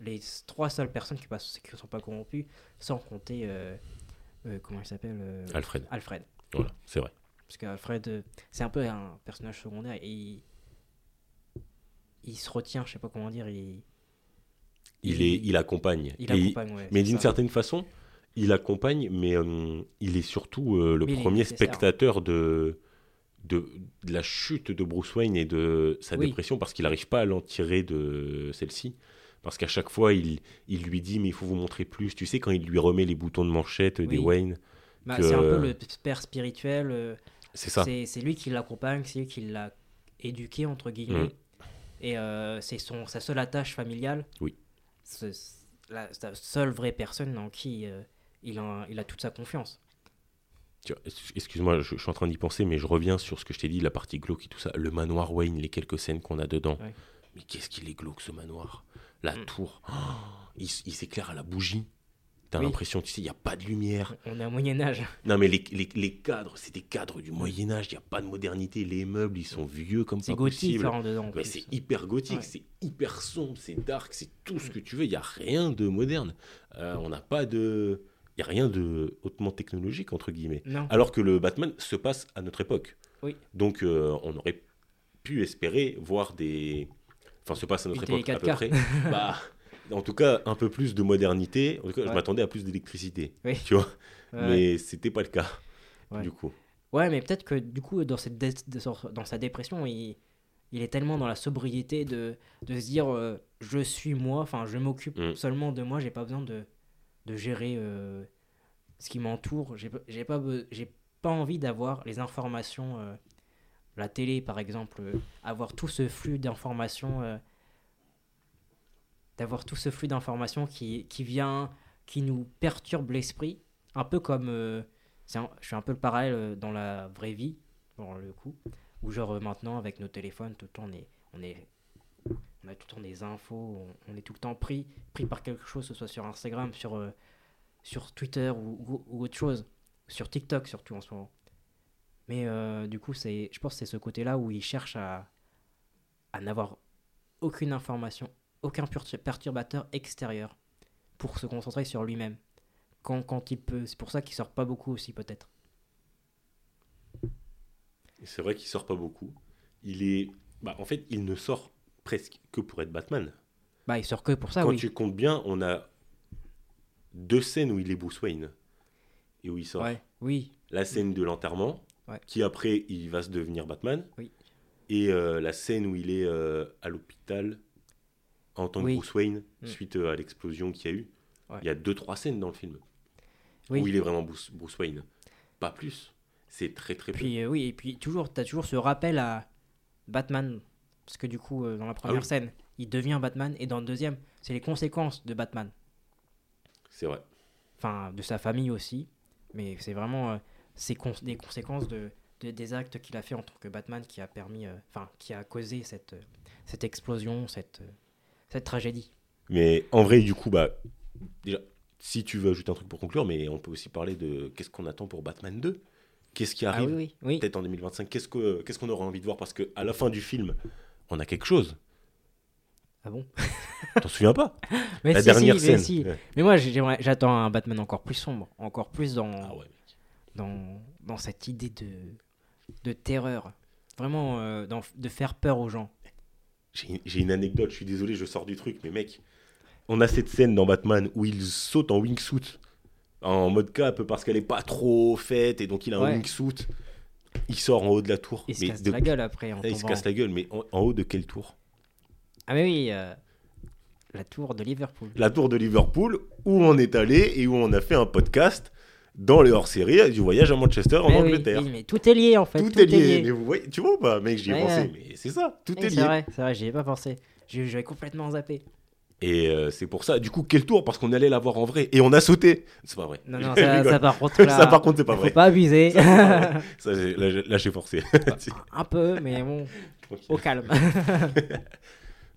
les trois seules personnes qui ne sont pas corrompues, sans compter euh, euh, comment il s'appelle euh, Alfred. Alfred. Voilà, c'est vrai. Parce qu'Alfred, euh, c'est un peu un personnage secondaire et il, il se retient, je sais pas comment dire, il, Il, est, il accompagne. il Et- accompagne. ouais, mais d'une certaine façon, il accompagne, mais euh, il est surtout euh, le Mais premier spectateur de, de, de la chute de Bruce Wayne et de sa Oui. dépression parce qu'il n'arrive pas à l'en tirer de celle-ci. Parce qu'à chaque fois, il, il lui dit, mais il faut vous montrer plus. Tu sais, quand il lui remet les boutons de manchette des. Wayne, Bah, que- C'est un peu le père spirituel. euh, c'est ça. C'est lui qui l'accompagne, c'est lui qui l'a éduqué, entre guillemets. Mm. Et euh, c'est sa seule attache familiale. Oui. La, seule vraie personne en qui euh, il, a, il a toute sa confiance. Excuse-moi, je, je suis en train d'y penser, mais je reviens sur ce que je t'ai dit, la partie glauque et tout ça. Le manoir Wayne, les quelques scènes qu'on a dedans. Ouais. Mais qu'est-ce qu'il est glauque ce manoir? La Mm. tour, oh, il s'éclaire à la bougie. T'as Oui. l'impression, tu sais, il n'y a pas de lumière. On est au Moyen-Âge. Non, mais les, les- les cadres, c'est des cadres du Moyen-Âge, il n'y a pas de modernité. Les meubles, ils sont vieux comme C'est pas gothique hein, dedans. en Mais c'est hyper gothique, Ouais. c'est hyper sombre, c'est dark, c'est tout ce que tu veux. Il n'y a rien de moderne. Euh, on n'a pas de. Il n'y a rien de hautement technologique, entre guillemets. Non. Alors que le Batman se passe à notre époque. Oui. Donc euh, on aurait pu espérer voir des. Enfin, se passe à notre époque à peu près. <laughs> bah, en tout cas, un peu plus de modernité. En tout cas, je m'attendais à plus d'électricité. Oui. Tu vois Ouais. Mais c'était pas le cas. Ouais. Du coup. Ouais, mais peut-être que du coup, dans, cette dans sa dépression, il, il est tellement dans la sobriété de, de se dire euh, je suis moi, enfin, je m'occupe Mm. seulement de moi, j'ai pas besoin de, de gérer euh, ce qui m'entoure. J'ai pas- j'ai pas, be- j'ai pas envie d'avoir les informations, euh, la télé par exemple, avoir tout ce flux d'informations, d'avoir tout ce flux d'informations qui, qui vient, qui nous perturbe l'esprit, un peu comme. euh, je fais un peu le parallèle euh, dans la vraie vie, pour le coup, où genre euh, maintenant avec nos téléphones, tout le temps on est, on est, on a tout le temps des infos, on, est tout le temps pris, pris par quelque chose, que ce soit sur Instagram, sur, sur Twitter ou, autre chose, sur TikTok surtout en ce moment. Mais du coup, je pense que c'est ce côté-là où il cherche à, à n'avoir aucune information, aucun pertur- perturbateur extérieur pour se concentrer sur lui-même quand, quand il peut. C'est pour ça qu'il sort pas beaucoup aussi, peut-être. C'est vrai qu'il sort pas beaucoup. Il est. Bah, en fait, il ne sort presque que pour être Batman. Bah, il sort que pour ça, Quand oui. tu comptes bien, on a deux scènes où il est Bruce Wayne et où il sort. Ouais, oui, La scène de l'enterrement, Ouais. qui après il va se devenir Batman, Oui. et euh, la scène où il est euh, à l'hôpital en tant que. Bruce Wayne Mm. suite euh, à l'explosion qu'il y a eu. Ouais. Il y a deux trois scènes dans le film oui. où il est vraiment Bruce, Bruce Wayne, pas plus. C'est très très peu. Puis euh, oui, et puis toujours, t'as toujours ce rappel à Batman, parce que du coup, euh, dans la première Ah oui. scène, il devient Batman, et dans le deuxième, c'est les conséquences de Batman, C'est vrai. enfin de sa famille aussi, mais c'est vraiment euh, ces cons- des conséquences de, de- des actes qu'il a fait en tant que Batman qui a permis, enfin qui a causé cette cette explosion, cette cette tragédie. Mais en vrai, du coup, bah, déjà, si tu veux ajouter un truc pour conclure, mais on peut aussi parler de qu'est-ce qu'on attend pour Batman 2 Qu'est-ce qui Ah arrive oui, oui, oui. peut-être en 2025 Qu'est-ce que qu'est-ce qu'on aurait envie de voir? Parce que à la fin du film, on a quelque chose. Ah bon? <laughs> T'en souviens pas? <laughs> Mais La si, dernière si, mais scène. si. Ouais. Mais moi, j'attends un Batman encore plus sombre, encore plus dans, Ah ouais. dans, dans cette idée de, de terreur. Vraiment, euh, dans- de faire peur aux gens. J'ai une anecdote, je suis désolé, je sors du truc, mais mec, on a cette scène dans Batman où il saute en wingsuit, en mode cap, parce qu'elle est pas trop faite, et donc il a un wingsuit. Il sort en haut de la tour. Il se mais casse de- la gueule après en Ah, il se casse la gueule, mais en, en haut de quelle tour? Ah mais oui, euh, la tour de Liverpool. La tour de Liverpool, où on est allé et où on a fait un podcast dans les hors-séries du voyage à Manchester en Mais Angleterre. oui, mais tout est lié en fait. tout, est lié. Mais vous voyez, tu vois pas, mec, j'y ai Ouais, pensé, ouais. mais c'est ça, tout est lié. vrai, c'est vrai, j'y ai pas pensé. J'avais complètement zappé. Et euh, c'est pour ça, du coup, quel tour Parce qu'on allait la voir en vrai et on a sauté. C'est pas vrai. Non, non, <laughs> ça, par contre, là, <laughs> Ça, par contre, c'est pas faut vrai. pas abuser. Ça, <laughs> là, j'ai- là, j'ai forcé. Un peu, mais bon, au calme.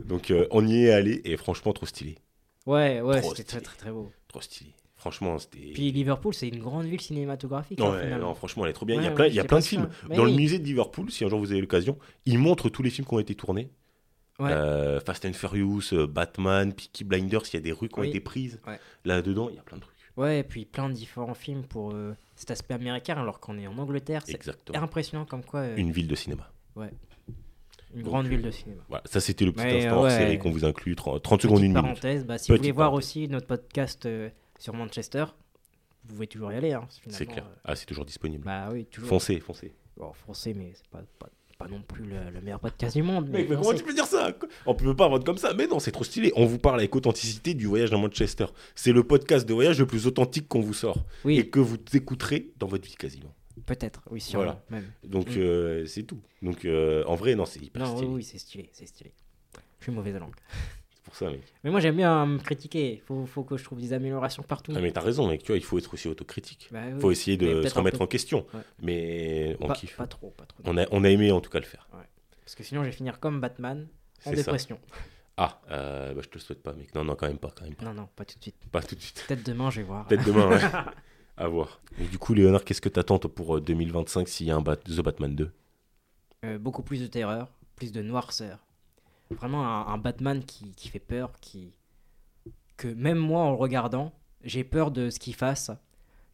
Donc, euh, on y est allé et franchement, trop stylé. ouais, ouais, c'était très très très beau. Trop stylé. Franchement, c'était. Puis Liverpool, c'est une grande ville cinématographique. hein, Ouais, finalement. non, franchement, elle est trop bien. il y a Ouais, plein, ouais, il y a j'ai plein pas de films. Dans le musée de Liverpool, si un jour vous avez l'occasion, ils montrent tous les films qui ont été tournés. Ouais. Euh, Fast and Furious, euh, Batman, Peaky Blinders, il y a des rues qui ont Oui. été prises. Ouais. Là-dedans, il y a plein de trucs. Ouais, et puis plein de différents films pour euh, cet aspect américain, alors qu'on est en Angleterre. C'est impressionnant comme quoi euh, Une ville de cinéma. une donc, grande ville de cinéma. Voilà, ça c'était le petit instant ouais. série qu'on vous inclut, 30, 30 secondes, une minute. parenthèse, bah, si Petite vous voulez voir aussi notre podcast sur Manchester, vous pouvez toujours y aller. Hein, C'est clair. euh, Ah, c'est toujours disponible. bah oui, toujours. Foncez, foncez. Bon, français, mais c'est pas, pas, pas non plus le, le meilleur podcast du monde. Mec, mais comment foncez. tu peux dire ça? On peut pas vendre comme ça. Mais non, c'est trop stylé. On vous parle avec authenticité du voyage à Manchester. C'est le podcast de voyage le plus authentique qu'on vous sort. Et Oui, que vous écouterez dans votre vie quasiment. peut-être, oui, sûrement, Voilà. même. Donc, Mm. euh, c'est tout. Donc, euh, en vrai, non, c'est hyper Non, oui, stylé. oui, c'est stylé, c'est stylé. Je suis mauvaise langue. <laughs> C'est pour ça, mec. Mais moi, j'aime bien me critiquer. Faut, faut que je trouve des améliorations partout. Ah, mais t'as raison, mec. Tu vois, il faut être aussi autocritique. Bah oui. faut essayer de se remettre en question. Ouais. Mais on pas, kiffe. pas trop, pas trop. On a, on a aimé en tout cas le faire. Parce que sinon, je vais finir comme Batman en ça. dépression. <laughs> Ah, euh, bah, je te le souhaite pas, mec. Non, non, quand même pas. Quand même pas. Non, non, pas tout de suite. Pas tout de suite. Peut-être demain, je vais voir. Peut-être demain, ouais. <laughs> à voir. Et du coup, Léonard, qu'est-ce que t'attends pour euh, 2025 s'il y a un Bat- The Batman 2 Euh, beaucoup plus de terreur, plus de noirceur. Vraiment un, un Batman qui, qui fait peur, qui que même moi en le regardant, j'ai peur de ce qu'il fasse,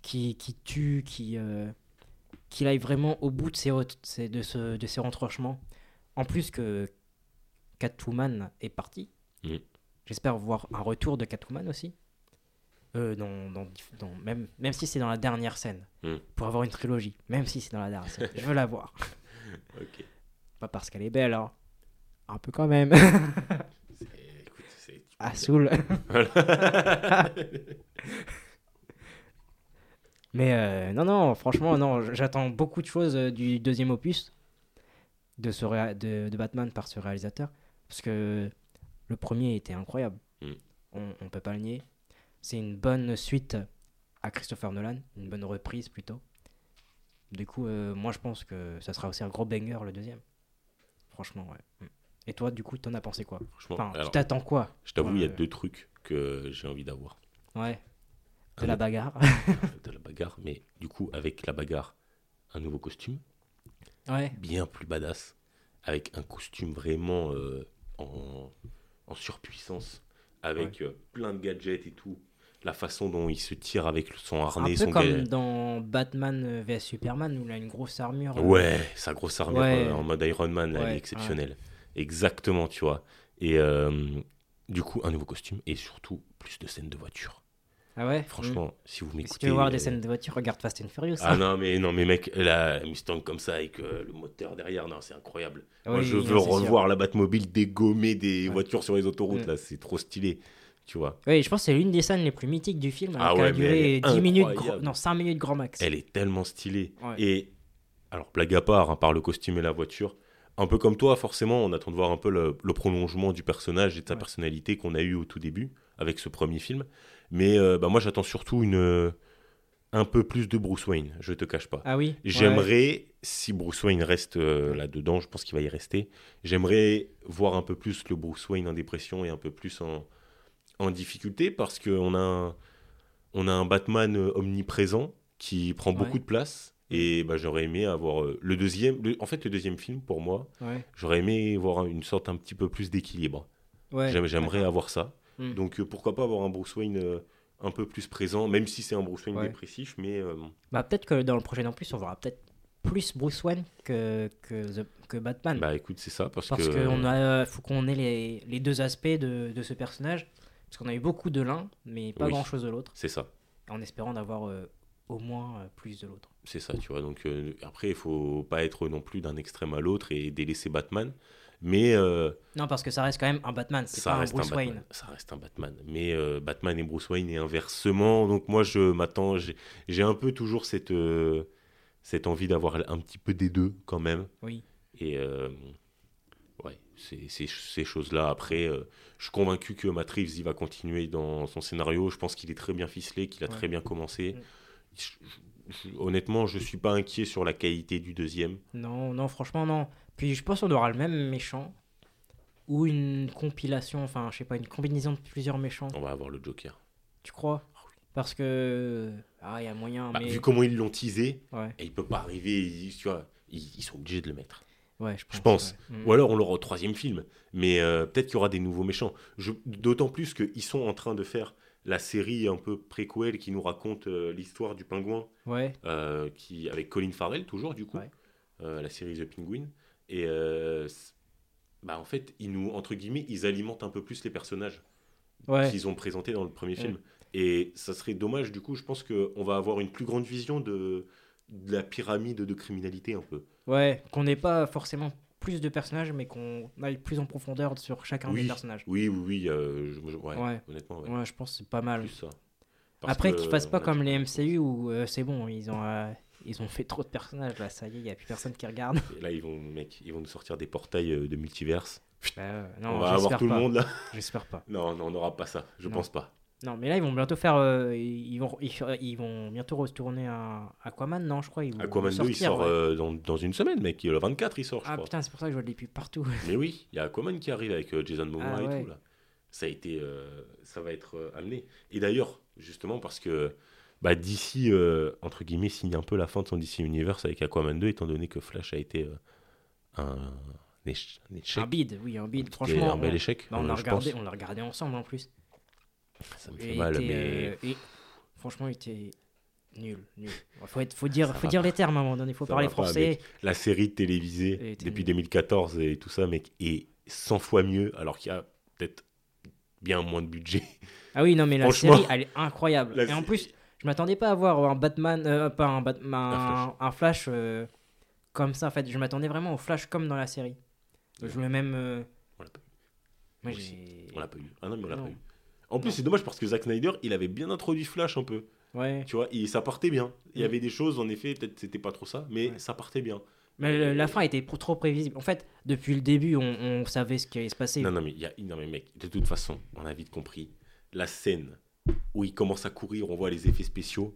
qui, qui tue, qui euh, qu'il aille vraiment au bout de ses, de, ce, de ses retranchements. En plus que Catwoman est parti. Mm. J'espère voir un retour de Catwoman aussi. Euh, dans, dans, dans- même, même si c'est dans la dernière scène. Mm. Pour avoir une trilogie. Même si c'est dans la dernière scène. <laughs> Je veux la voir. Pas parce qu'elle est belle, hein. Un peu quand même. Ah, saoul. <laughs> Mais euh, non, non, franchement, non, j'attends beaucoup de choses euh, du deuxième opus de, ce réa- de, de Batman par ce réalisateur. Parce que le premier était incroyable. Mm. On, on peut pas le nier. C'est une bonne suite à Christopher Nolan, une bonne reprise plutôt. Du coup, euh, moi je pense que ça sera aussi un gros banger le deuxième. Franchement, ouais. Mm. Et toi, du coup, t'en as pensé quoi Franchement, Enfin, alors, tu t'attends quoi je t'avoue, il y a Ouais. deux trucs que j'ai envie d'avoir. Ouais. De Un- la bagarre. <laughs> <laughs> de la bagarre, mais du coup, avec la bagarre, un nouveau costume, ouais. bien plus badass, avec un costume vraiment euh, en, en surpuissance, avec euh, plein de gadgets et tout. La façon dont il se tire avec son Un harnais, peu son comme dans Batman euh, vs Superman où il a une grosse armure. euh, Ouais, sa grosse armure Ouais. euh, en mode Iron Man, là, elle est exceptionnelle. Exactement, tu vois. Et euh, du coup, un nouveau costume et surtout plus de scènes de voiture. Ah ouais? Franchement, si vous Mm. Si m'écoutez. tu veux voir des euh, scènes de voiture, regarde Fast and Furious. Ah hein. non, mais non, mais mec, la Mustang comme ça avec euh, le moteur derrière, non, c'est incroyable. Moi, Oui, je veux c'est sûr. revoir la Batmobile dégommer des Ouais. voitures sur les autoroutes, Mm. là, c'est trop stylé, tu vois. Oui, je pense que c'est l'une des scènes les plus mythiques du film. Ah hein, qui ouais, a duré elle est 10 minutes, gros- non, 5 minutes grand max. Elle est tellement stylée. Et alors, blague à part, hein, par le costume et la voiture, un peu comme toi, forcément, on attend de voir un peu le, le prolongement du personnage et de sa Ouais. personnalité qu'on a eu au tout début avec ce premier film. Mais euh, bah, moi, j'attends surtout une, euh, un peu plus de Bruce Wayne, je te cache pas. Ah oui ouais. J'aimerais, si Bruce Wayne reste euh, là-dedans, je pense qu'il va y rester, j'aimerais voir un peu plus le Bruce Wayne en dépression et un peu plus en, en difficulté parce qu'on a, un- on a un Batman omniprésent qui prend beaucoup Ouais. de place. Et bah, j'aurais aimé avoir euh, le deuxième. le- en fait, le deuxième film, pour moi, Ouais. j'aurais aimé voir une sorte un petit peu plus d'équilibre. Ouais. J'aimerais avoir ça. Mm. Donc euh, pourquoi pas avoir un Bruce Wayne euh, un peu plus présent, même si c'est un Bruce Wayne Ouais. dépressif, mais euh, Bah, peut-être que dans le prochain en plus, on verra peut-être plus Bruce Wayne que, que, The- que Batman. bah écoute, c'est ça. Parce, Parce que. qu'il a, faut qu'on ait les, les deux aspects de, de ce personnage. Parce qu'on a eu beaucoup de l'un, mais pas Oui. grand-chose de l'autre. C'est ça. En espérant d'avoir euh, au moins euh, plus de l'autre. C'est ça, tu vois. Donc euh, après, il faut pas être non plus d'un extrême à l'autre et délaisser Batman. Mais euh, Non, parce que ça reste quand même un Batman, c'est ça pas reste un Bruce Batman. Wayne. Ça reste un Batman. Mais euh, Batman et Bruce Wayne et inversement. Donc moi, je m'attends. J'ai un peu toujours cette, cette envie d'avoir un petit peu des deux quand même. Oui. Et ouais, c'est- ces choses-là. Après, euh, je suis convaincu que Matt Reeves, il va continuer dans son scénario. Je pense qu'il est très bien ficelé, qu'il a Ouais. très bien commencé. Mm. Je- je- honnêtement, je suis pas inquiet sur la qualité du deuxième. Non, non, franchement, non. Puis je pense qu'on aura le même méchant. Ou une compilation, enfin, je sais pas, une combinaison de plusieurs méchants. On va avoir le Joker. Tu crois? Parce que. Ah, il y a moyen, Bah, mais. Vu comment ils l'ont teasé, Ouais. et il peut pas arriver, ils, tu vois, ils, ils sont obligés de le mettre. Ouais, je pense. Je pense. ouais. Mm. Ou alors on l'aura au troisième film. Mais euh, peut-être qu'il y aura des nouveaux méchants. D'autant plus qu'ils sont en train de faire la série un peu préquel qui nous raconte euh, l'histoire du pingouin, Ouais, euh, qui, avec Colin Farrell, toujours du coup, Ouais. euh, la série The Penguin. Et bah, en fait, ils nous, entre guillemets, ils alimentent un peu plus les personnages ouais. qu'ils ont présentés dans le premier film. Et ça serait dommage, du coup, je pense qu'on va avoir une plus grande vision de, de la pyramide de criminalité un peu. Ouais, qu'on n'ait pas forcément plus de personnages, mais qu'on aille plus en profondeur sur chacun Oui. des personnages. Oui, oui, oui, euh, je- ouais, Ouais. honnêtement, ouais. Ouais, je pense que c'est pas mal. ça. Après, qu'ils fassent pas comme les MCU où euh, c'est bon, ils ont, euh, ils ont fait trop de personnages là, ça y est, il n'y a plus personne qui regarde. Et Là, ils vont, mec, ils vont nous sortir des portails de multiverse. Bah, on va avoir tout pas. le monde là. J'espère pas. Non, non, on n'aura pas ça. Je Non. pense pas. Non, mais là, ils vont bientôt faire. euh, ils, vont, ils, ils vont bientôt retourner à Aquaman, non, je crois. Ils vont Aquaman 2, il sort ouais. euh, dans, dans une semaine, mec. Le 24, il sort, je Ah crois. putain, c'est pour ça que je vois des pubs partout. <laughs> Mais oui, il y a Aquaman qui arrive avec euh, Jason Momoa Ah et ouais. tout là. Ça a été, euh, ça va être amené. Et d'ailleurs, justement parce que bah, DC entre guillemets signe un peu la fin de son DC Universe avec Aquaman 2, étant donné que Flash a été un, un échec, Un bide, oui, un bide. Franchement, un bel échec. bah, on, a je regardé, l'a regardé ensemble en plus. Ça me Et fait mal, mais euh, et franchement, il était nul, nul. Faut, être, faut dire, Ça faut les termes à un moment donné, faut Ça parler pas, français. la série télévisée depuis nul. 2014 et tout ça, mec, est 100 fois mieux, alors qu'il y a peut-être bien moins de budget. Ah oui, non, mais la série, elle est incroyable. la Et en plus, je m'attendais pas à voir un Batman, euh, pas un Batman, un, un Flash, euh, comme ça. En fait, je m'attendais vraiment au Flash comme dans la série. Je voulais même. euh, On l'a pas eu. Moi. On l'a pas eu. Ah non, mais on l'a pas eu. En plus, c'est dommage parce que Zack Snyder, il avait bien introduit Flash un peu. Ouais. Tu vois, et ça partait bien. Il y Mm. avait des choses, en effet, peut-être c'était pas trop ça, mais Ouais. ça partait bien. Mais le- la fin était trop prévisible. En fait, depuis le début, on, on savait ce qui allait se passer. Non, non, mais, y a, non, mais mec, de toute façon, on a vite compris. La scène où il commence à courir, on voit les effets spéciaux,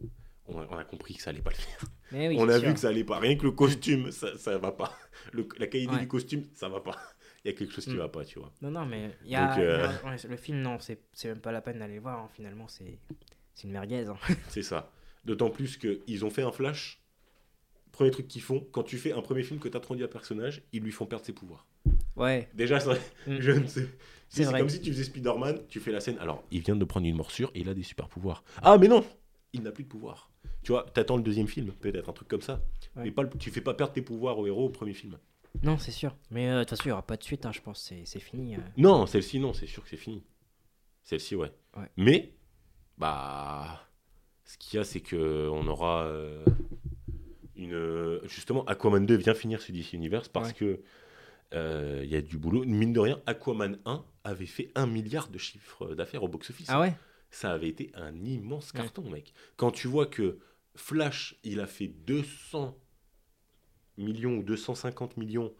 on a, on a compris que ça allait pas le faire. Mais oui, on a sûr. vu que ça allait pas. Rien que le costume, ça, ça va pas. Le- la qualité Ouais. du costume, ça va pas. Il y a quelque chose qui Mm. va pas, tu vois. Non, non, mais y a, Donc, euh, y a- ouais, le film, non, c'est même pas la peine d'aller le voir. hein. Finalement, c'est c'est une merguez. hein. <laughs> C'est ça. D'autant plus qu'ils ont fait un flash. Premier truc qu'ils font, quand tu fais un premier film que tu introduis un personnage, ils lui font perdre ses pouvoirs. Ouais. Déjà, ça, Mm. <laughs> je ne sais. C'est comme si tu faisais Spider-Man, tu fais la scène. Alors, il vient de prendre une morsure et il a des super pouvoirs. Ah, mais non Il n'a plus de pouvoir. Tu vois, t'attends le deuxième film, peut-être un truc comme ça. Ouais. Mais pas tu fais pas perdre tes pouvoirs au héros au premier film. Non, c'est sûr. Mais euh, de toute façon, il n'y aura pas de suite, hein, je pense. C'est c'est fini. euh. Non, celle-ci, non, c'est sûr que c'est fini. Celle-ci, ouais. Ouais. Mais, bah, ce qu'il y a, c'est que on aura euh, une. Justement, Aquaman 2 vient finir ce DC Universe parce Ouais. que euh, il y a du boulot. Mine de rien, Aquaman 1 avait fait un milliard de chiffres d'affaires au box-office. Ah ouais? Ça avait été un immense Ouais. carton, mec. Quand tu vois que Flash, il a fait 200 millions ou 250 millions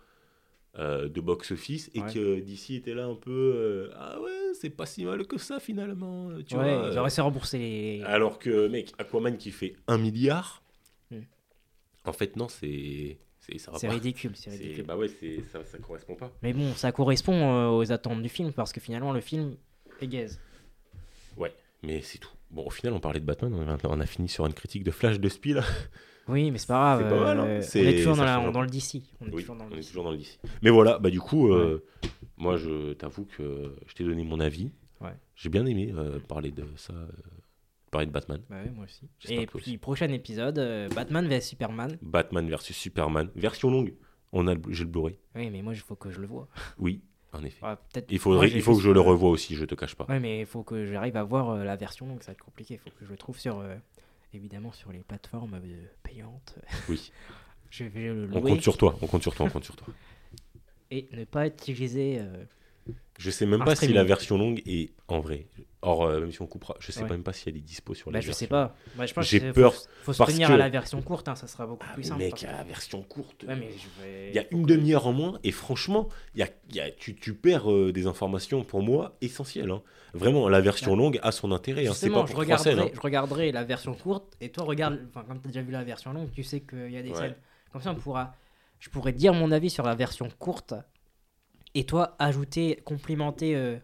euh, de box-office et Ouais. que DC était là un peu euh, ah ouais c'est pas si mal que ça finalement tu Ouais, vois ils auraient se rembourser les. alors que mec Aquaman qui fait 1 milliard Hmm. en fait non c'est c'est ridicule, c'est ridicule. bah ouais ça ça correspond pas Mais bon, ça correspond euh, aux attentes du film parce que finalement, le film est gaze. mais c'est tout bon au final on parlait de Batman on a, on a fini sur une critique de Flash de Spi là <laughs> Oui, mais c'est pas grave. C'est pas mal, hein. euh, on est toujours dans, la- le DC. On est oui toujours dans le on est DC. toujours dans le DC mais voilà bah du coup euh, moi je t'avoue que je t'ai donné mon avis Ouais. j'ai bien aimé euh, parler de ça euh, parler de Batman Bah ouais, moi aussi. Et puis, prochain épisode, Batman vs Superman. Batman versus Superman, version longue. On a le- j'ai le Blu-ray. Oui, mais moi, il faut que je le vois. Oui, en effet. Peut-être- Il faudrait, moi, il faut que je le revoie aussi, je te cache pas. Ouais, mais il faut que j'arrive à voir euh, la version, donc ça va être compliqué. Il faut que je le trouve sur, euh, évidemment, sur les plateformes euh, payantes. Oui. <laughs> Je vais le On compte sur toi, on compte sur toi, on compte sur toi. et ne pas utiliser. Je sais même pas si la version longue est en vrai. Or, euh, même si on coupera, je sais Ouais. même pas si elle est dispo sur Bah, les je sais pas. Bah, je pense J'ai peur, Faut, faut se parce tenir que- à la version courte, hein, ça sera beaucoup Ah, plus simple. mec, la version courte. Ouais, mais je vais- Il y a une demi-heure en moins et franchement, il y a, il y a- tu, tu perds euh, des informations pour moi essentielles. hein. Vraiment, la version longue a son intérêt. hein. C'est pas je pour trois regarderai, hein. je regarderai la version courte et toi regarde, enfin comme tu as déjà vu la version longue, tu sais qu'il y a des scènes. Comme ça, on pourra, je pourrais dire mon avis sur la version courte et toi ajouter, complimenter euh,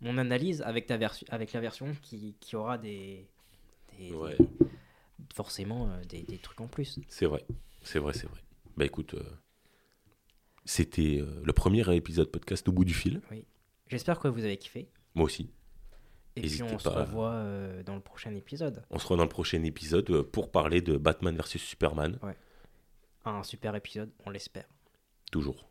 mon analyse avec ta version, avec la version qui, qui aura des, des- des- Ouais. forcément euh, des, des trucs en plus. C'est vrai, c'est vrai, c'est vrai. Bah écoute, euh, C'était le premier épisode podcast au bout du fil. J'espère que vous avez kiffé. Moi aussi. Et puis N'hésitez on se revoit dans le prochain épisode. On se revoit dans le prochain épisode pour parler de Batman versus Superman. Un super épisode, on l'espère. Toujours.